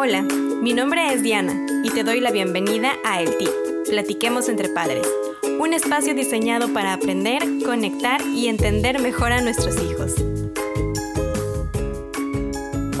Hola, mi nombre es Diana y te doy la bienvenida a El Tip, Platiquemos entre Padres, un espacio diseñado para aprender, conectar y entender mejor a nuestros hijos.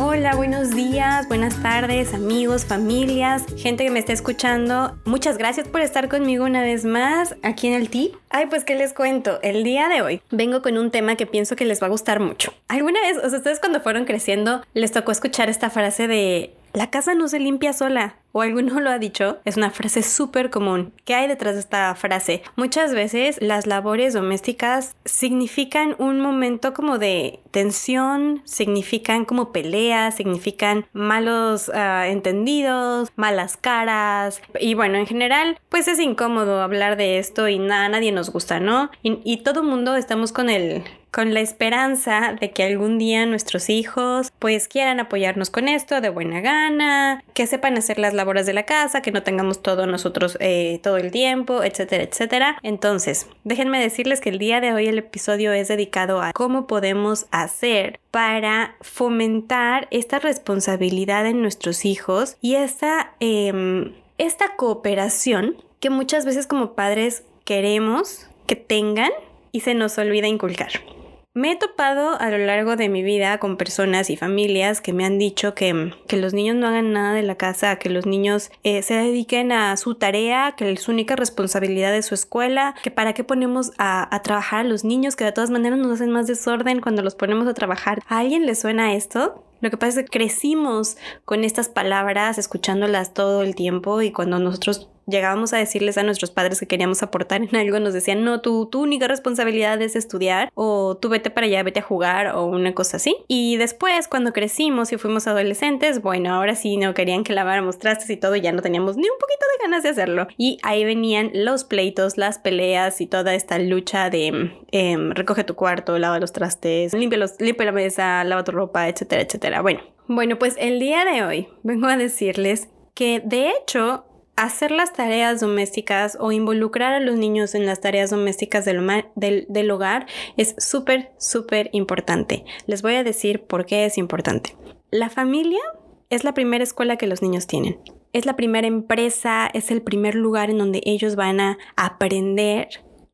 Hola, buenos días, buenas tardes, amigos, familias, gente que me está escuchando. Muchas gracias por estar conmigo una vez más aquí en el Tip. Ay, pues qué les cuento. El día de hoy vengo con un tema que pienso que les va a gustar mucho. ¿Alguna vez, o sea, ustedes cuando fueron creciendo, les tocó escuchar esta frase de la casa no se limpia sola. O alguno lo ha dicho, es una frase súper común. ¿Qué hay detrás de esta frase? Muchas veces las labores domésticas significan un momento como de tensión, significan como peleas, significan malos ah, entendidos, malas caras. Y bueno, en general, pues es incómodo hablar de esto y nada, nadie nos gusta, ¿no? Y, y todo mundo estamos con el con la esperanza de que algún día nuestros hijos pues quieran apoyarnos con esto de buena gana, que sepan hacer las labores de la casa, que no tengamos todo nosotros eh, todo el tiempo, etcétera, etcétera. Entonces, déjenme decirles que el día de hoy el episodio es dedicado a cómo podemos hacer para fomentar esta responsabilidad en nuestros hijos y esta, em, esta cooperación que muchas veces como padres queremos que tengan y se nos olvida inculcar. Me he topado a lo largo de mi vida con personas y familias que me han dicho que, que los niños no hagan nada de la casa, que los niños eh, se dediquen a su tarea, que es su única responsabilidad de su escuela, que para qué ponemos a, a, trabajar a los niños, que de todas maneras nos hacen más desorden cuando los ponemos a trabajar. ¿A alguien le suena esto? Lo que pasa es que crecimos con estas palabras, escuchándolas todo el tiempo y cuando nosotros llegábamos a decirles a nuestros padres que queríamos aportar en algo, nos decían, no, tu, tu única responsabilidad es estudiar o tú vete para allá, vete a jugar o una cosa así. Y después, cuando crecimos y fuimos adolescentes, bueno, ahora sí no querían que laváramos trastes y todo, ya no teníamos ni un poquito de ganas de hacerlo. Y ahí venían los pleitos, las peleas y toda esta lucha de eh, recoge tu cuarto, lava los trastes, limpia, limpia la mesa, lava tu ropa, etcétera, etcétera. Bueno, bueno, pues el día de hoy vengo a decirles que de hecho hacer las tareas domésticas o involucrar a los niños en las tareas domésticas del, hogar es súper, súper importante. Les voy a decir por qué es importante. La familia es la primera escuela que los niños tienen. Es la primera empresa, es el primer lugar en donde ellos van a aprender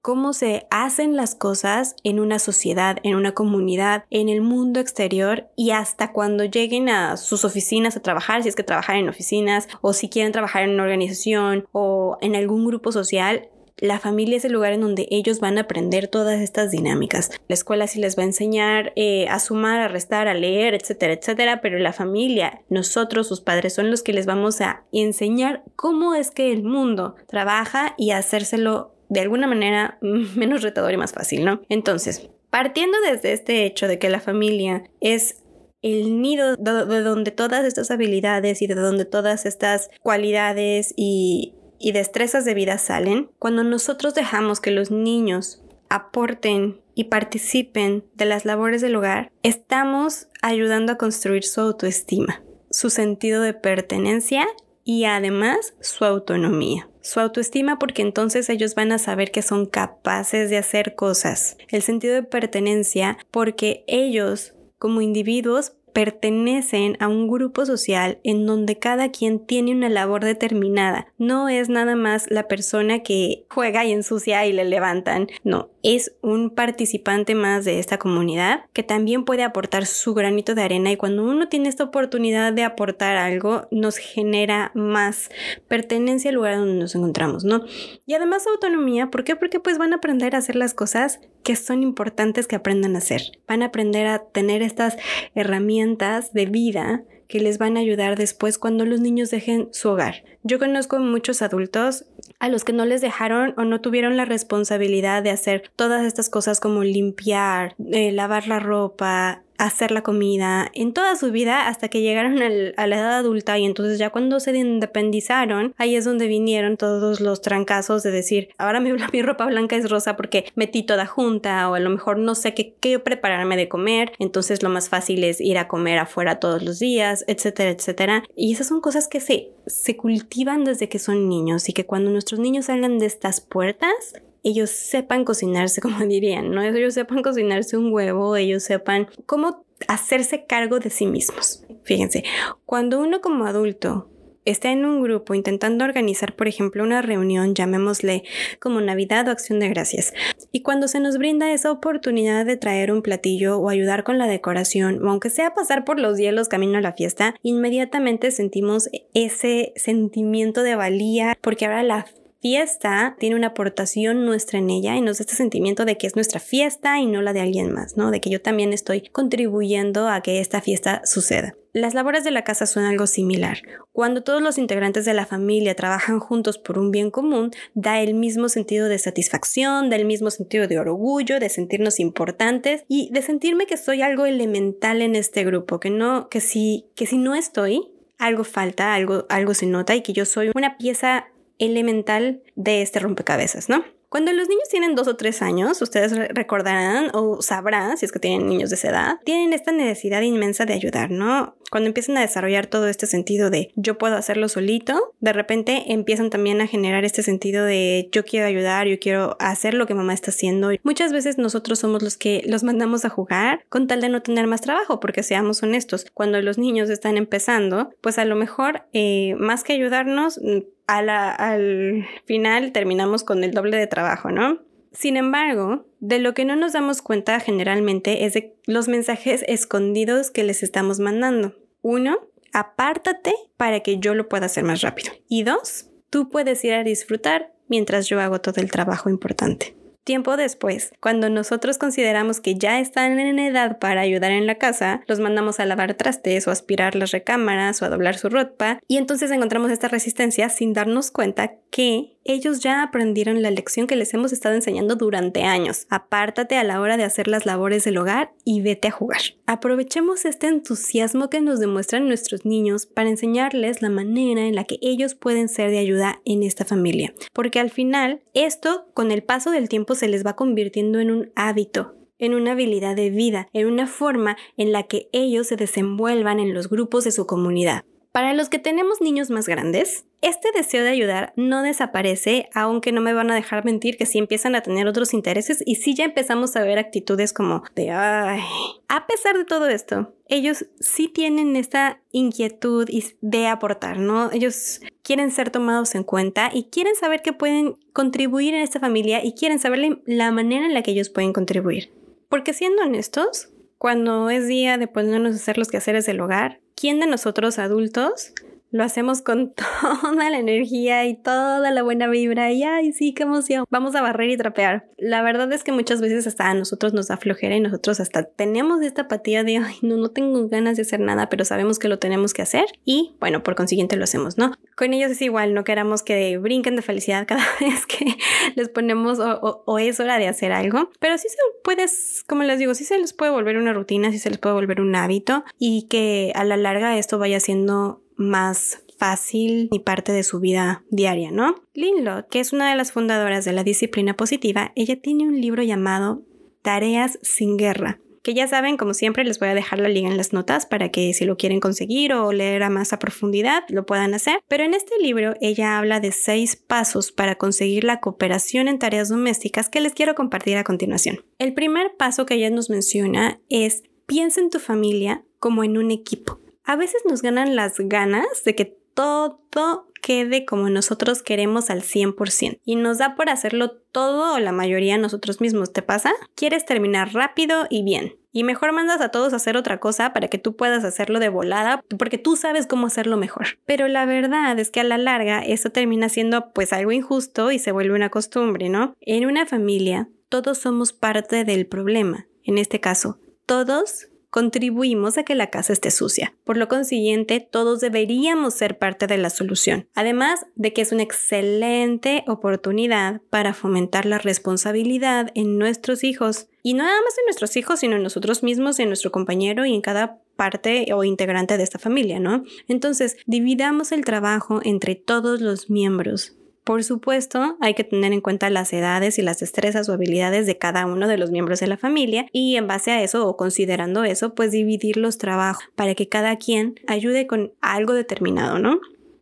cómo se hacen las cosas en una sociedad, en una comunidad, en el mundo exterior y hasta cuando lleguen a sus oficinas a trabajar, si es que trabajan en oficinas o si quieren trabajar en una organización o en algún grupo social, la familia es el lugar en donde ellos van a aprender todas estas dinámicas. La escuela sí les va a enseñar eh, a sumar, a restar, a leer, etcétera, etcétera, pero la familia, nosotros, sus padres, son los que les vamos a enseñar cómo es que el mundo trabaja y hacérselo de alguna manera menos retador y más fácil, ¿no? Entonces, partiendo desde este hecho de que la familia es el nido de donde todas estas habilidades y de donde todas estas cualidades y, y destrezas de vida salen, cuando nosotros dejamos que los niños aporten y participen de las labores del hogar, estamos ayudando a construir su autoestima, su sentido de pertenencia y además su autonomía. Su autoestima porque entonces ellos van a saber que son capaces de hacer cosas. El sentido de pertenencia porque ellos como individuos pertenecen a un grupo social en donde cada quien tiene una labor determinada. No es nada más la persona que juega y ensucia y le levantan. No, es un participante más de esta comunidad que también puede aportar su granito de arena y cuando uno tiene esta oportunidad de aportar algo nos genera más pertenencia al lugar donde nos encontramos, ¿no? Y además autonomía, ¿por qué? Porque pues van a aprender a hacer las cosas que son importantes que aprendan a hacer. Van a aprender a tener estas herramientas de vida que les van a ayudar después cuando los niños dejen su hogar. Yo conozco muchos adultos a los que no les dejaron o no tuvieron la responsabilidad de hacer todas estas cosas como limpiar, eh, lavar la ropa, hacer la comida en toda su vida hasta que llegaron a la edad adulta y entonces ya cuando se independizaron ahí es donde vinieron todos los trancazos de decir ahora mi, mi ropa blanca es rosa porque metí toda junta o a lo mejor no sé qué, qué prepararme de comer entonces lo más fácil es ir a comer afuera todos los días etcétera etcétera y esas son cosas que se, se cultivan desde que son niños y que cuando nuestros niños salgan de estas puertas ellos sepan cocinarse, como dirían, ¿no? Ellos sepan cocinarse un huevo, ellos sepan cómo hacerse cargo de sí mismos. Fíjense, cuando uno como adulto está en un grupo intentando organizar, por ejemplo, una reunión, llamémosle como Navidad o Acción de Gracias, y cuando se nos brinda esa oportunidad de traer un platillo o ayudar con la decoración, o aunque sea pasar por los hielos camino a la fiesta, inmediatamente sentimos ese sentimiento de valía porque ahora la fiesta tiene una aportación nuestra en ella y nos da este sentimiento de que es nuestra fiesta y no la de alguien más, ¿no? De que yo también estoy contribuyendo a que esta fiesta suceda. Las labores de la casa son algo similar. Cuando todos los integrantes de la familia trabajan juntos por un bien común, da el mismo sentido de satisfacción, da el mismo sentido de orgullo, de sentirnos importantes y de sentirme que soy algo elemental en este grupo, que no, que si, que si no estoy, algo falta, algo, algo se nota y que yo soy una pieza elemental de este rompecabezas, ¿no? Cuando los niños tienen dos o tres años, ustedes recordarán o sabrán, si es que tienen niños de esa edad, tienen esta necesidad inmensa de ayudar, ¿no? Cuando empiezan a desarrollar todo este sentido de yo puedo hacerlo solito, de repente empiezan también a generar este sentido de yo quiero ayudar, yo quiero hacer lo que mamá está haciendo. Muchas veces nosotros somos los que los mandamos a jugar con tal de no tener más trabajo, porque seamos honestos, cuando los niños están empezando, pues a lo mejor eh, más que ayudarnos, al final terminamos con el doble de trabajo, ¿no? Sin embargo, de lo que no nos damos cuenta generalmente es de los mensajes escondidos que les estamos mandando. Uno, apártate para que yo lo pueda hacer más rápido. Y dos, tú puedes ir a disfrutar mientras yo hago todo el trabajo importante. Tiempo después, cuando nosotros consideramos que ya están en edad para ayudar en la casa, los mandamos a lavar trastes o aspirar las recámaras o a doblar su ropa y entonces encontramos esta resistencia sin darnos cuenta que ellos ya aprendieron la lección que les hemos estado enseñando durante años. Apártate a la hora de hacer las labores del hogar y vete a jugar. Aprovechemos este entusiasmo que nos demuestran nuestros niños para enseñarles la manera en la que ellos pueden ser de ayuda en esta familia. Porque al final, esto con el paso del tiempo se les va convirtiendo en un hábito en una habilidad de vida, en una forma en la que ellos se desenvuelvan en los grupos de su comunidad. Para los que tenemos niños más grandes, este deseo de ayudar no desaparece, aunque no me van a dejar mentir que sí empiezan a tener otros intereses y sí ya empezamos a ver actitudes como de ay. A pesar de todo esto, ellos sí tienen esta inquietud de aportar, ¿no? Ellos quieren ser tomados en cuenta y quieren saber que pueden contribuir en esta familia y quieren saber la manera en la que ellos pueden contribuir. Porque siendo honestos, cuando es día de ponernos a hacer los quehaceres del hogar, ¿quién de nosotros adultos lo hacemos con toda la energía y toda la buena vibra y ay, sí, qué emoción. Vamos a barrer y trapear. La verdad es que muchas veces hasta a nosotros nos da flojera y nosotros hasta tenemos esta apatía de ay, no, no tengo ganas de hacer nada, pero sabemos que lo tenemos que hacer y bueno, por consiguiente lo hacemos, ¿no? Con ellos es igual, no queramos que brinquen de felicidad cada vez que les ponemos o, o es hora de hacer algo, pero sí se puede, como les digo, sí se les puede volver una rutina, sí se les puede volver un hábito y que a la larga esto vaya siendo más fácil y parte de su vida diaria, ¿no? Linlot, que es una de las fundadoras de la disciplina positiva, ella tiene un libro llamado Tareas sin guerra, que ya saben, como siempre, les voy a dejar la liga en las notas para que si lo quieren conseguir o leer a más a profundidad, lo puedan hacer. Pero en este libro ella habla de seis pasos para conseguir la cooperación en tareas domésticas que les quiero compartir a continuación. El primer paso que ella nos menciona es piensa en tu familia como en un equipo a veces nos ganan las ganas de que todo quede como nosotros queremos al 100% y nos da por hacerlo todo o la mayoría nosotros mismos. ¿Te pasa? Quieres terminar rápido y bien. Y mejor mandas a todos a hacer otra cosa para que tú puedas hacerlo de volada porque tú sabes cómo hacerlo mejor. Pero la verdad es que a la larga eso termina siendo pues algo injusto y se vuelve una costumbre, ¿no? En una familia todos somos parte del problema. En este caso, todos contribuimos a que la casa esté sucia. Por lo consiguiente, todos deberíamos ser parte de la solución. Además de que es una excelente oportunidad para fomentar la responsabilidad en nuestros hijos. Y no nada más en nuestros hijos, sino en nosotros mismos, en nuestro compañero y en cada parte o integrante de esta familia, ¿no? Entonces, dividamos el trabajo entre todos los miembros. Por supuesto, hay que tener en cuenta las edades y las destrezas o habilidades de cada uno de los miembros de la familia y en base a eso o considerando eso, pues dividir los trabajos para que cada quien ayude con algo determinado, ¿no?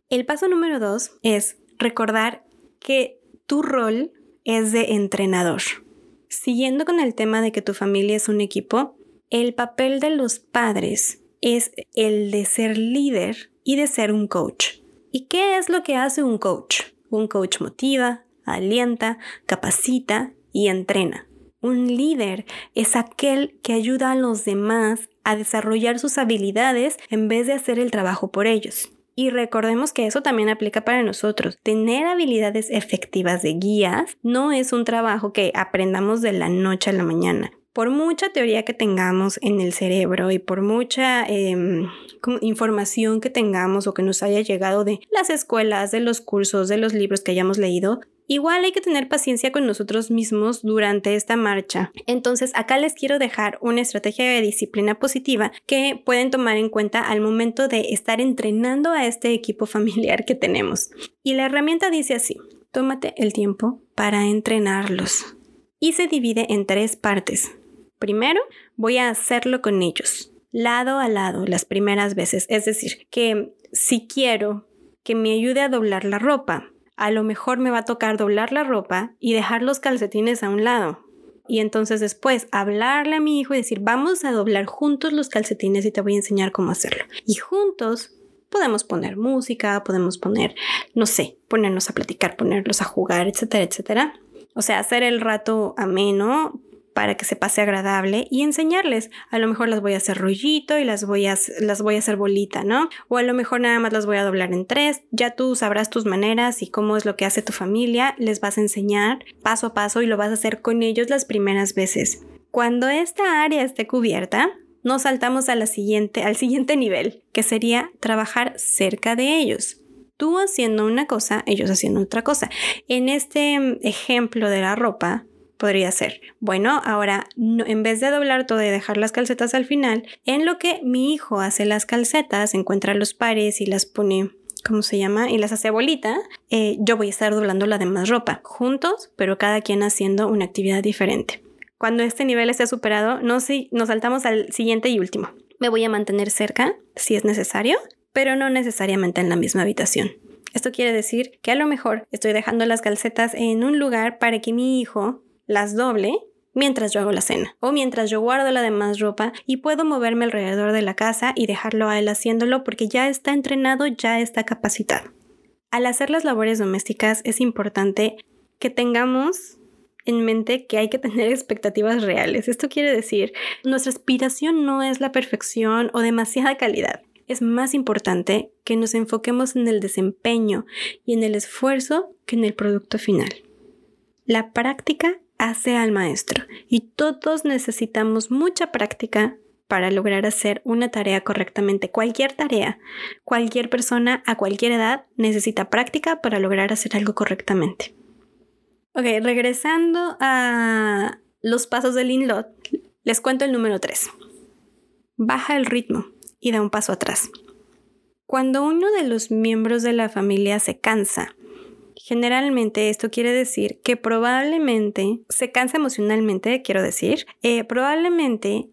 El paso número dos es recordar que tu rol es de entrenador. Siguiendo con el tema de que tu familia es un equipo, el papel de los padres es el de ser líder y de ser un coach. ¿Y qué es lo que hace un coach? Un coach motiva, alienta, capacita y entrena. Un líder es aquel que ayuda a los demás a desarrollar sus habilidades en vez de hacer el trabajo por ellos. Y recordemos que eso también aplica para nosotros. Tener habilidades efectivas de guías no es un trabajo que aprendamos de la noche a la mañana. Por mucha teoría que tengamos en el cerebro y por mucha em, información que tengamos o que nos haya llegado de las escuelas, de los cursos, de los libros que hayamos leído, Igual hay que tener paciencia con nosotros mismos durante esta marcha. Entonces acá les quiero dejar una estrategia de disciplina positiva que pueden tomar en cuenta al momento de estar entrenando a este equipo familiar que tenemos. Y la herramienta dice así, tómate el tiempo para entrenarlos. Y se divide en tres partes. Primero, voy a hacerlo con ellos, lado a lado, las primeras veces. Es decir, que si quiero que me ayude a doblar la ropa, a lo mejor me va a tocar doblar la ropa y dejar los calcetines a un lado. Y entonces después hablarle a mi hijo y decir, vamos a doblar juntos los calcetines y te voy a enseñar cómo hacerlo. Y juntos podemos poner música, podemos poner, no sé, ponernos a platicar, ponerlos a jugar, etcétera, etcétera. O sea, hacer el rato ameno, para que se pase agradable y enseñarles. A lo mejor las voy a hacer rollito y las voy a, las voy a hacer bolita, ¿no? O a lo mejor nada más las voy a doblar en tres. Ya tú sabrás tus maneras y cómo es lo que hace tu familia. Les vas a enseñar paso a paso y lo vas a hacer con ellos las primeras veces. Cuando esta área esté cubierta, nos saltamos a la siguiente, al siguiente nivel, que sería trabajar cerca de ellos tú haciendo una cosa, ellos haciendo otra cosa. En este mm, ejemplo de la ropa, podría ser. Bueno, ahora en vez de doblar todo y dejar las calcetas al final, en lo que mi hijo hace las calcetas, encuentra los pares y las pone ¿cómo se llama? Y las hace bolita, eh, yo voy a estar doblando la demás ropa, juntos, pero cada quien haciendo una actividad diferente. Cuando este nivel esté superado, nos, nos saltamos al siguiente y último. Me voy a mantener cerca, si es necesario, pero no necesariamente en la misma habitación. Esto quiere decir que a lo mejor estoy dejando las calcetas en un lugar para que mi hijo las doble mientras yo hago la cena o mientras yo guardo la demás ropa y puedo moverme alrededor de la casa y dejarlo a él haciéndolo porque ya está entrenado, ya está capacitado. Al hacer las labores domésticas es importante que tengamos en mente que hay que tener expectativas reales. Esto quiere decir, nuestra aspiración no es la perfección o demasiada calidad. Es más importante que nos enfoquemos en el desempeño y en el esfuerzo que en el producto final. La práctica hace al maestro y todos necesitamos mucha práctica para lograr hacer una tarea correctamente. Cualquier tarea, cualquier persona a cualquier edad necesita práctica para lograr hacer algo correctamente. Ok, regresando a los pasos del inlot, les cuento el número 3. Baja el ritmo y da un paso atrás. Cuando uno de los miembros de la familia se cansa Generalmente esto quiere decir que probablemente se cansa emocionalmente, quiero decir, eh, probablemente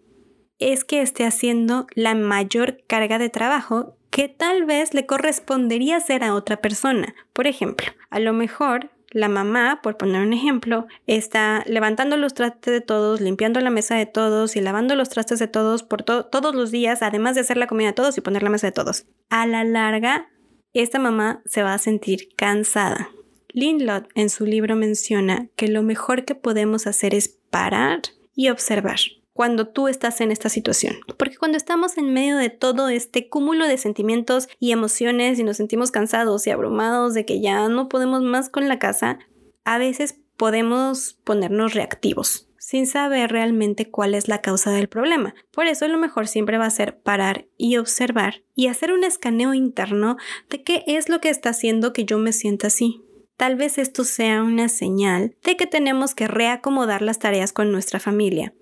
es que esté haciendo la mayor carga de trabajo que tal vez le correspondería hacer a otra persona. Por ejemplo, a lo mejor la mamá, por poner un ejemplo, está levantando los trastes de todos, limpiando la mesa de todos y lavando los trastes de todos por todos los días, además de hacer la comida de todos y poner la mesa de todos. A la larga, esta mamá se va a sentir cansada. Lindlot en su libro menciona que lo mejor que podemos hacer es parar y observar cuando tú estás en esta situación. Porque cuando estamos en medio de todo este cúmulo de sentimientos y emociones y nos sentimos cansados y abrumados de que ya no podemos más con la casa, a veces podemos ponernos reactivos sin saber realmente cuál es la causa del problema. Por eso lo mejor siempre va a ser parar y observar y hacer un escaneo interno de qué es lo que está haciendo que yo me sienta así. Tal vez esto sea una señal de que tenemos que reacomodar las tareas con nuestra familia.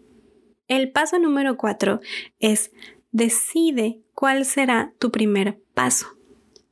El paso número cuatro es decide cuál será tu primer paso.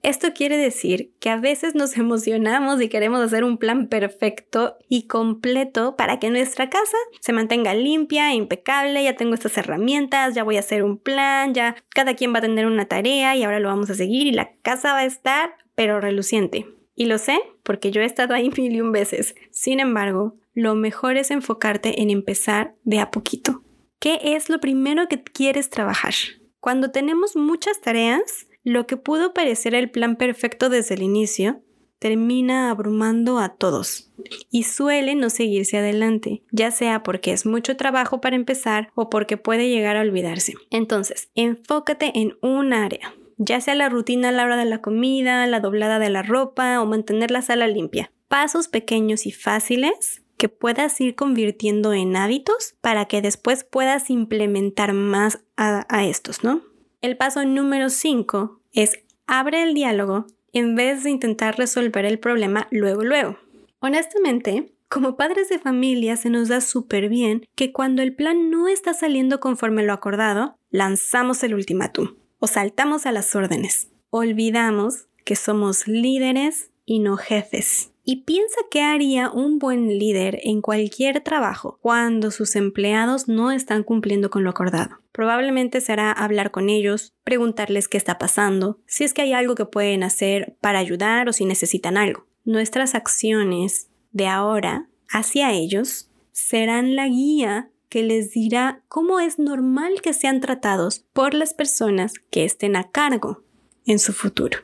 Esto quiere decir que a veces nos emocionamos y queremos hacer un plan perfecto y completo para que nuestra casa se mantenga limpia, e impecable, ya tengo estas herramientas, ya voy a hacer un plan, ya cada quien va a tener una tarea y ahora lo vamos a seguir y la casa va a estar pero reluciente. Y lo sé porque yo he estado ahí mil y un veces. Sin embargo, lo mejor es enfocarte en empezar de a poquito. ¿Qué es lo primero que quieres trabajar? Cuando tenemos muchas tareas, lo que pudo parecer el plan perfecto desde el inicio termina abrumando a todos y suele no seguirse adelante, ya sea porque es mucho trabajo para empezar o porque puede llegar a olvidarse. Entonces, enfócate en un área, ya sea la rutina a la hora de la comida, la doblada de la ropa o mantener la sala limpia. Pasos pequeños y fáciles que puedas ir convirtiendo en hábitos para que después puedas implementar más a, a estos, ¿no? El paso número 5 es abre el diálogo en vez de intentar resolver el problema luego luego. Honestamente, como padres de familia se nos da súper bien que cuando el plan no está saliendo conforme lo acordado, lanzamos el ultimátum o saltamos a las órdenes. Olvidamos que somos líderes y no jefes. Y piensa qué haría un buen líder en cualquier trabajo cuando sus empleados no están cumpliendo con lo acordado. Probablemente será hablar con ellos, preguntarles qué está pasando, si es que hay algo que pueden hacer para ayudar o si necesitan algo. Nuestras acciones de ahora hacia ellos serán la guía que les dirá cómo es normal que sean tratados por las personas que estén a cargo en su futuro.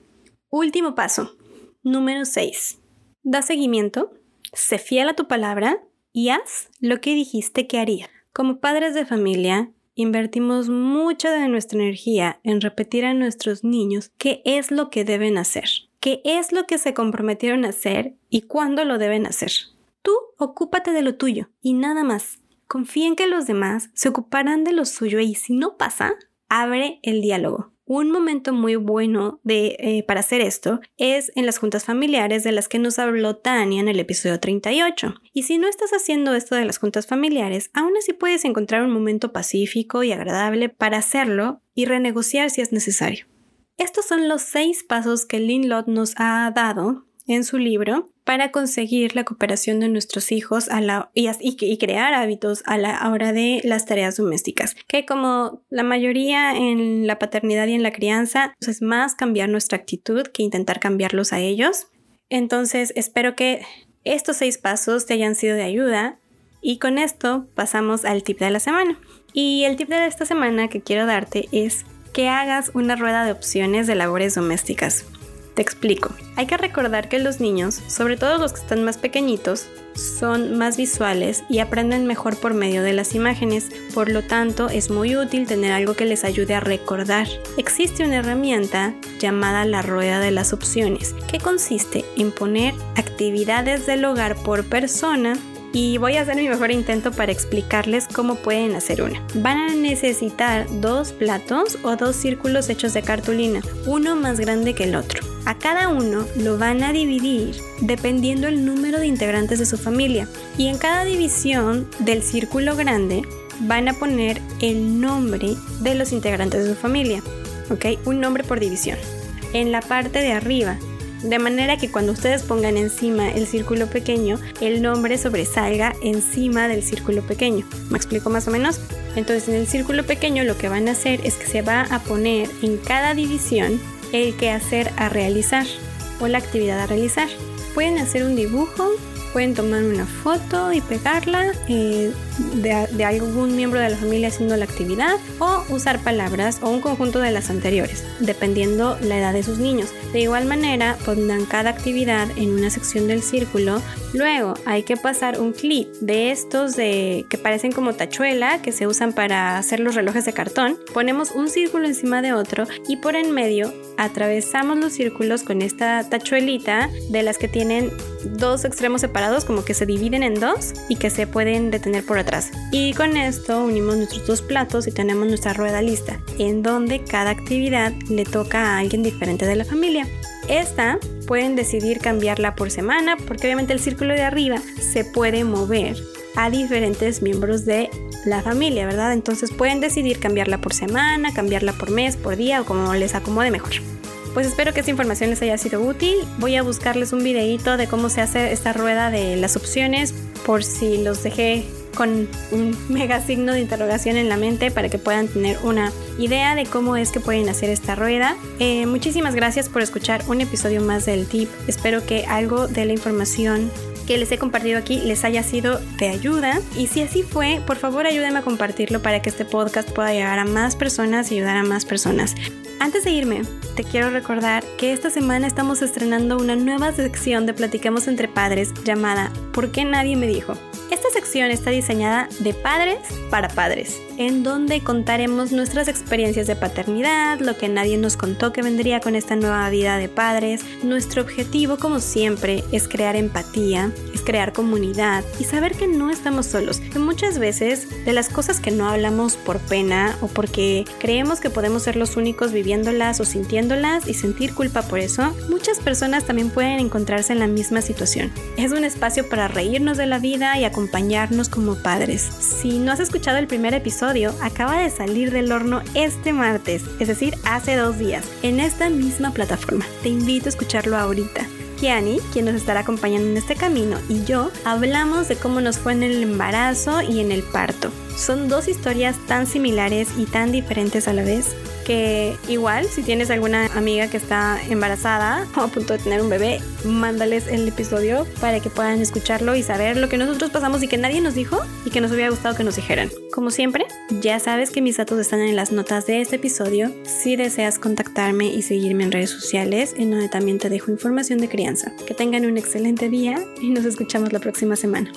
Último paso, número 6. Da seguimiento, sé fiel a tu palabra y haz lo que dijiste que haría. Como padres de familia, invertimos mucha de nuestra energía en repetir a nuestros niños qué es lo que deben hacer, qué es lo que se comprometieron a hacer y cuándo lo deben hacer. Tú ocúpate de lo tuyo y nada más. Confía en que los demás se ocuparán de lo suyo y si no pasa, abre el diálogo. Un momento muy bueno de, eh, para hacer esto es en las juntas familiares de las que nos habló Tania en el episodio 38. Y si no estás haciendo esto de las juntas familiares, aún así puedes encontrar un momento pacífico y agradable para hacerlo y renegociar si es necesario. Estos son los seis pasos que Lynn Lott nos ha dado en su libro para conseguir la cooperación de nuestros hijos a la, y, crear hábitos a la hora de las tareas domésticas, que como la mayoría en la paternidad y en la crianza, pues es más cambiar nuestra actitud que intentar cambiarlos a ellos. Entonces, espero que estos seis pasos te hayan sido de ayuda y con esto pasamos al tip de la semana. Y el tip de esta semana que quiero darte es que hagas una rueda de opciones de labores domésticas. Te explico. Hay que recordar que los niños, sobre todo los que están más pequeñitos, son más visuales y aprenden mejor por medio de las imágenes, por lo tanto es muy útil tener algo que les ayude a recordar. Existe una herramienta llamada la rueda de las opciones, que consiste en poner actividades del hogar por persona y voy a hacer mi mejor intento para explicarles cómo pueden hacer una. Van a necesitar dos platos o dos círculos hechos de cartulina, uno más grande que el otro. A cada uno lo van a dividir dependiendo el número de integrantes de su familia y en cada división del círculo grande van a poner el nombre de los integrantes de su familia, ¿ok? Un nombre por división. En la parte de arriba de manera que cuando ustedes pongan encima el círculo pequeño, el nombre sobresalga encima del círculo pequeño. ¿Me explico más o menos? Entonces en el círculo pequeño lo que van a hacer es que se va a poner en cada división el que hacer a realizar o la actividad a realizar. Pueden hacer un dibujo pueden tomar una foto y pegarla eh, de, algún miembro de la familia haciendo la actividad o usar palabras o un conjunto de las anteriores, dependiendo la edad de sus niños. De igual manera, pondrán cada actividad en una sección del círculo. Luego hay que pasar un clip de estos de que parecen como tachuela que se usan para hacer los relojes de cartón. Ponemos un círculo encima de otro y por en medio atravesamos los círculos con esta tachuelita de las que tienen dos extremos separados como que se dividen en dos y que se pueden detener por atrás. Y con esto unimos nuestros dos platos y tenemos nuestra rueda lista, en donde cada actividad le toca a alguien diferente de la familia. Esta pueden decidir cambiarla por semana porque obviamente el círculo de arriba se puede mover a diferentes miembros de la familia, ¿verdad? Entonces pueden decidir cambiarla por semana, cambiarla por mes, por día o como les acomode mejor. Pues espero que esta información les haya sido útil. Voy a buscarles un videito de cómo se hace esta rueda de las opciones por si los dejé con un mega signo de interrogación en la mente para que puedan tener una idea de cómo es que pueden hacer esta rueda. Eh, muchísimas gracias por escuchar un episodio más del tip. Espero que algo de la información que les he compartido aquí les haya sido de ayuda y si así fue, por favor ayúdenme a compartirlo para que este podcast pueda llegar a más personas y ayudar a más personas. Antes de irme, te quiero recordar que esta semana estamos estrenando una nueva sección de Platicamos entre Padres llamada ¿Por qué nadie me dijo? Esta sección está diseñada de padres para padres, en donde contaremos nuestras experiencias de paternidad, lo que nadie nos contó que vendría con esta nueva vida de padres. Nuestro objetivo, como siempre, es crear empatía, crear comunidad y saber que no estamos solos. Muchas veces de las cosas que no hablamos por pena o porque creemos que podemos ser los únicos viviéndolas o sintiéndolas y sentir culpa por eso, muchas personas también pueden encontrarse en la misma situación. Es un espacio para reírnos de la vida y acompañarnos como padres. Si no has escuchado el primer episodio, acaba de salir del horno este martes, es decir, hace dos días, en esta misma plataforma. Te invito a escucharlo ahorita. Kiani, quien nos estará acompañando en este camino, y yo hablamos de cómo nos fue en el embarazo y en el parto. Son dos historias tan similares y tan diferentes a la vez que igual si tienes alguna amiga que está embarazada o a punto de tener un bebé, mándales el episodio para que puedan escucharlo y saber lo que nosotros pasamos y que nadie nos dijo y que nos hubiera gustado que nos dijeran. Como siempre, ya sabes que mis datos están en las notas de este episodio si deseas contactarme y seguirme en redes sociales en donde también te dejo información de crianza. Que tengan un excelente día y nos escuchamos la próxima semana.